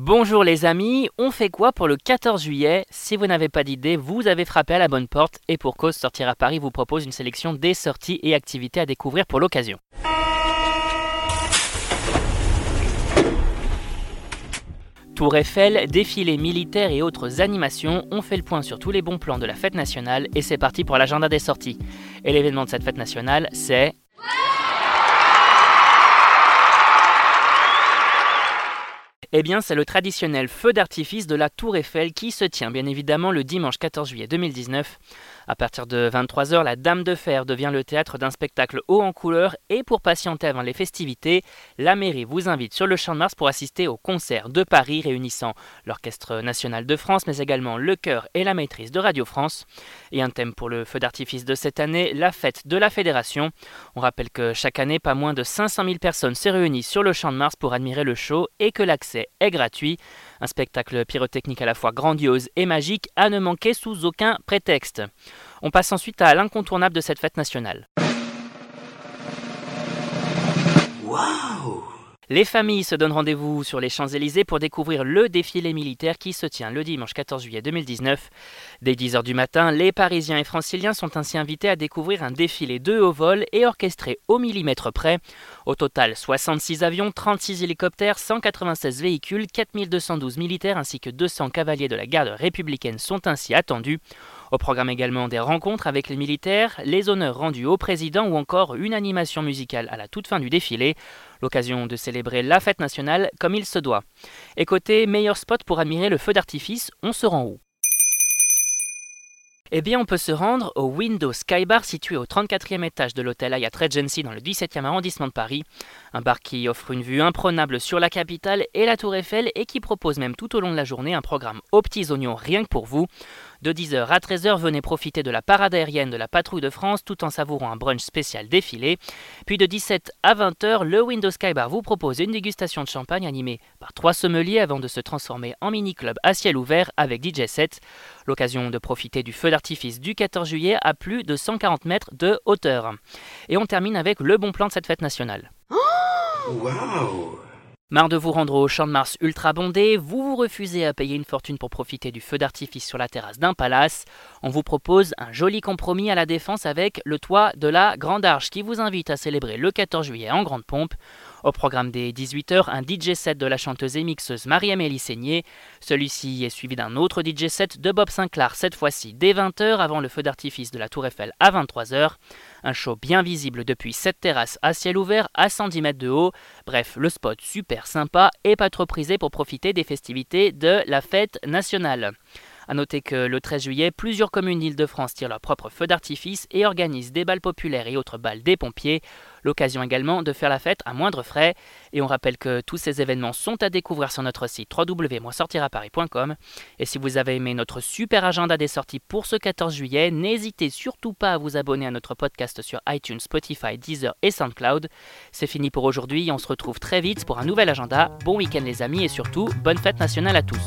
Bonjour les amis, on fait quoi pour le 14 juillet? Si vous n'avez pas d'idée, vous avez frappé à la bonne porte et pour cause Sortir à Paris vous propose une sélection des sorties et activités à découvrir pour l'occasion. Tour Eiffel, défilés militaires et autres animations, on fait le point sur tous les bons plans de la fête nationale et c'est parti pour l'agenda des sorties. Et l'événement de cette fête nationale, c'est Eh bien, c'est le traditionnel feu d'artifice de la Tour Eiffel qui se tient bien évidemment le dimanche 14 juillet 2019. À partir de 23h, la Dame de Fer devient le théâtre d'un spectacle haut en couleur et pour patienter avant les festivités, la mairie vous invite sur le Champ de Mars pour assister au concert de Paris réunissant l'Orchestre national de France mais également le chœur et la maîtrise de Radio France. Et un thème pour le feu d'artifice de cette année, la fête de la Fédération. On rappelle que chaque année, pas moins de 500 000 personnes se réunissent sur le Champ de Mars pour admirer le show et que l'accès est gratuit. Un spectacle pyrotechnique à la fois grandiose et magique à ne manquer sous aucun prétexte. On passe ensuite à l'incontournable de cette fête nationale. Les familles se donnent rendez-vous sur les Champs-Élysées pour découvrir le défilé militaire qui se tient le dimanche 14 juillet 2019. Dès 10h du matin, les Parisiens et Franciliens sont ainsi invités à découvrir un défilé de haut vol et orchestré au millimètre près. Au total, 66 avions, 36 hélicoptères, 196 véhicules, 4212 militaires ainsi que 200 cavaliers de la garde républicaine sont ainsi attendus. Au programme également des rencontres avec les militaires, les honneurs rendus au président ou encore une animation musicale à la toute fin du défilé. L'occasion de célébrer la fête nationale comme il se doit. Et côté meilleur spot pour admirer le feu d'artifice, on se rend où? Eh bien, on peut se rendre au Windows Sky Bar situé au 34e étage de l'hôtel Hyatt Regency dans le 17e arrondissement de Paris. Un bar qui offre une vue imprenable sur la capitale et la Tour Eiffel et qui propose même tout au long de la journée un programme aux petits oignons rien que pour vous. De 10h à 13h, venez profiter de la parade aérienne de la Patrouille de France tout en savourant un brunch spécial défilé. Puis de 17 à 20h, le Windows Sky Bar vous propose une dégustation de champagne animée par trois sommeliers avant de se transformer en mini-club à ciel ouvert avec DJ set. L'occasion de profiter du feu d'artifice du 14 juillet à plus de 140 mètres de hauteur. Et on termine avec le bon plan de cette fête nationale. Oh Marre de vous rendre au champ de Mars ultra bondé, vous vous refusez à payer une fortune pour profiter du feu d'artifice sur la terrasse d'un palace. On vous propose un joli compromis à la défense avec le toit de la Grande Arche qui vous invite à célébrer le 14 juillet en grande pompe. Au programme des 18h, un DJ set de la chanteuse et mixeuse Marie-Amélie Seigné. Celui-ci est suivi d'un autre DJ set de Bob Sinclair, cette fois-ci dès 20h avant le feu d'artifice de la Tour Eiffel à 23h. Un show bien visible depuis cette terrasse à ciel ouvert à 110 mètres de haut. Bref, le spot super sympa et pas trop prisé pour profiter des festivités de la fête nationale. A noter que le 13 juillet, plusieurs communes d'Île-de-France tirent leur propre feu d'artifice et organisent des balles populaires et autres balles des pompiers. L'occasion également de faire la fête à moindre frais. Et on rappelle que tous ces événements sont à découvrir sur notre site www.sortiraparis.com. Et si vous avez aimé notre super agenda des sorties pour ce 14 juillet, n'hésitez surtout pas à vous abonner à notre podcast sur iTunes, Spotify, Deezer et SoundCloud. C'est fini pour aujourd'hui, on se retrouve très vite pour un nouvel agenda. Bon week-end les amis et surtout, bonne fête nationale à tous.